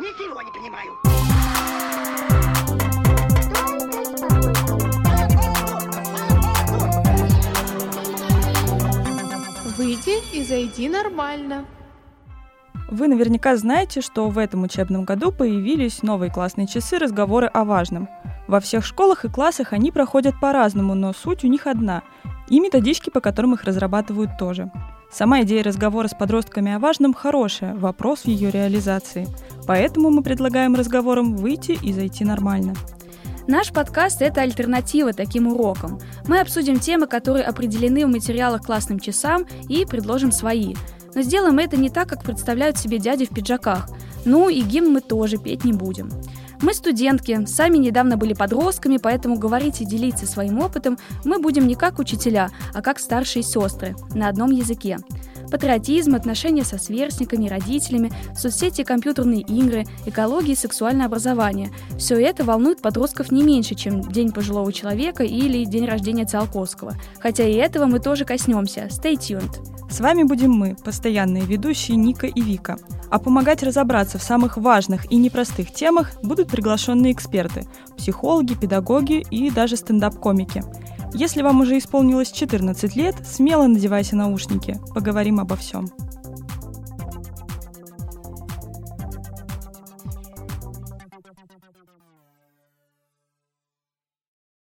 Ничего не понимаю. Выйди и зайди нормально. Вы наверняка знаете, что в этом учебном году появились новые классные часы разговоры о важном. Во всех школах и классах они проходят по-разному, но суть у них одна. И методички, по которым их разрабатывают тоже. Сама идея разговора с подростками о важном хорошая, вопрос в ее реализации. Поэтому мы предлагаем разговорам выйти и зайти нормально. Наш подкаст – это альтернатива таким урокам. Мы обсудим темы, которые определены в материалах классным часам, и предложим свои. Но сделаем это не так, как представляют себе дяди в пиджаках. Ну и гимн мы тоже петь не будем. Мы студентки, сами недавно были подростками, поэтому говорить и делиться своим опытом мы будем не как учителя, а как старшие сестры, на одном языке. Патриотизм, отношения со сверстниками, родителями, соцсети компьютерные игры, экология и сексуальное образование – все это волнует подростков не меньше, чем День пожилого человека или День рождения Циолковского. Хотя и этого мы тоже коснемся. Stay tuned! С вами будем мы, постоянные ведущие Ника и Вика. А помогать разобраться в самых важных и непростых темах будут приглашенные эксперты – психологи, педагоги и даже стендап-комики. Если вам уже исполнилось 14 лет, смело надевайте наушники. Поговорим обо всем.